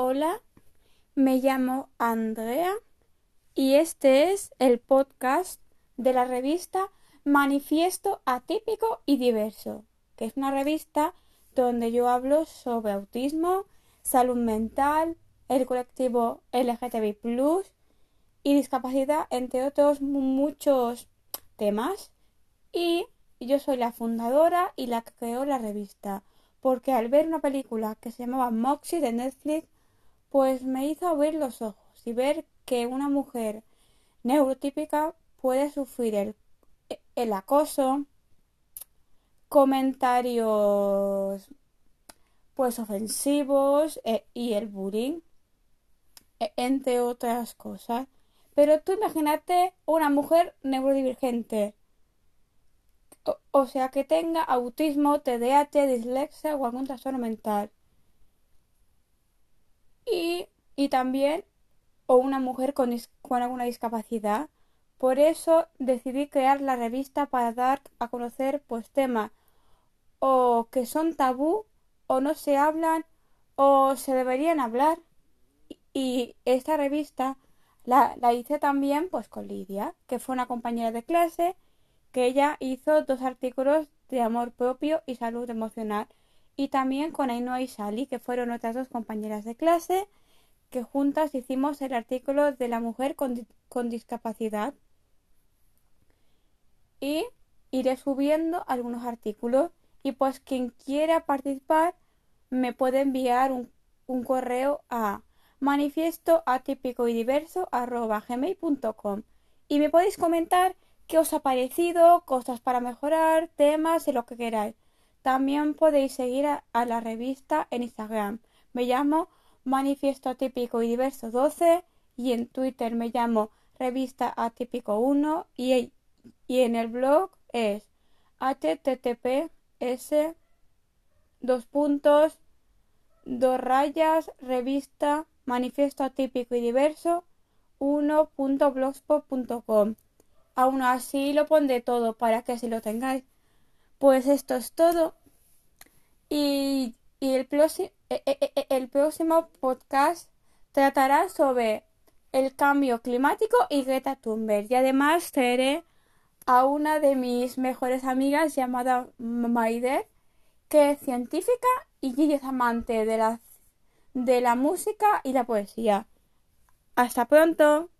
Hola, me llamo Andrea y este es el podcast de la revista Manifiesto Atípico y Diverso, que es una revista donde yo hablo sobre autismo, salud mental, el colectivo LGTBI y discapacidad, entre otros muchos temas. Y yo soy la fundadora y la que creó la revista, porque al ver una película que se llamaba Moxie de Netflix, pues me hizo abrir los ojos y ver que una mujer neurotípica puede sufrir el, el acoso, comentarios pues ofensivos e, y el bullying, e, entre otras cosas. Pero tú imagínate una mujer neurodivergente, o, o sea que tenga autismo, TDAH, dislexia o algún trastorno mental y, también o una mujer con, con alguna discapacidad. Por eso decidí crear la revista para dar a conocer pues temas o que son tabú o no se hablan o se deberían hablar. Y esta revista la, la, hice también pues con Lidia, que fue una compañera de clase, que ella hizo dos artículos de amor propio y salud emocional y también con Ainhoa y Sally, que fueron otras dos compañeras de clase, que juntas hicimos el artículo de la mujer con, con discapacidad. Y iré subiendo algunos artículos y pues quien quiera participar me puede enviar un, un correo a manifiesto atípico y diverso gmail.com y me podéis comentar qué os ha parecido, cosas para mejorar, temas y lo que queráis. También podéis seguir a, la revista en Instagram. Me llamo Manifiesto Atípico y Diverso 12 y en Twitter me llamo Revista Atípico 1 y, y en el blog es https dos puntos dos rayas revista manifiesto atípico y diverso 1.blogspot.com aún así lo pondré todo para que así lo tengáis pues esto es todo. Y, el, e, e, e, el próximo podcast tratará sobre el cambio climático y Greta Thunberg. Y además traeré a una de mis mejores amigas llamada Maider, que es científica y es amante de la, de la música y la poesía. Hasta pronto.